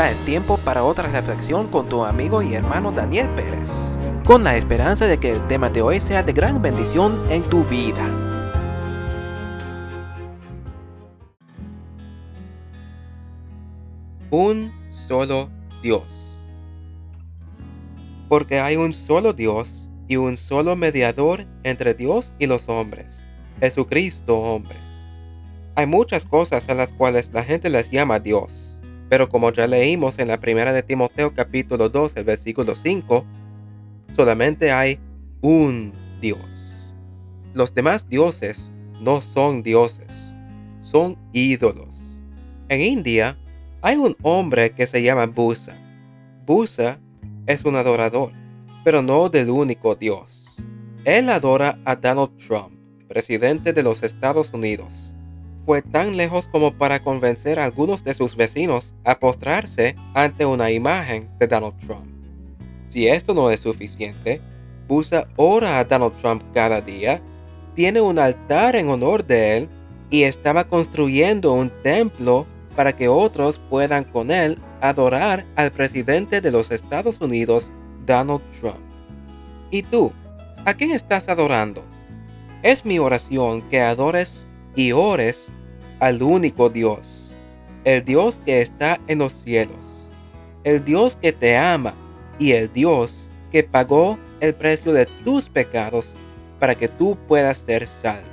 Ya es tiempo para otra reflexión con tu amigo y hermano Daniel Pérez, con la esperanza de que el tema de hoy sea de gran bendición en tu vida. Un solo Dios. Porque hay un solo Dios y un solo mediador entre Dios y los hombres, Jesucristo hombre. Hay muchas cosas a las cuales la gente les llama Dios pero como ya leímos en la primera de Timoteo capítulo 12, versículo 5, solamente hay un Dios. Los demás dioses no son dioses, son ídolos. En India hay un hombre que se llama Busa. Busa es un adorador, pero no del único Dios. Él adora a Donald Trump, presidente de los Estados Unidos fue tan lejos como para convencer a algunos de sus vecinos a postrarse ante una imagen de Donald Trump. Si esto no es suficiente, Busa ora a Donald Trump cada día, tiene un altar en honor de él y estaba construyendo un templo para que otros puedan con él adorar al presidente de los Estados Unidos, Donald Trump. ¿Y tú? ¿A quién estás adorando? Es mi oración que adores y ores al único Dios, el Dios que está en los cielos, el Dios que te ama y el Dios que pagó el precio de tus pecados para que tú puedas ser salvo.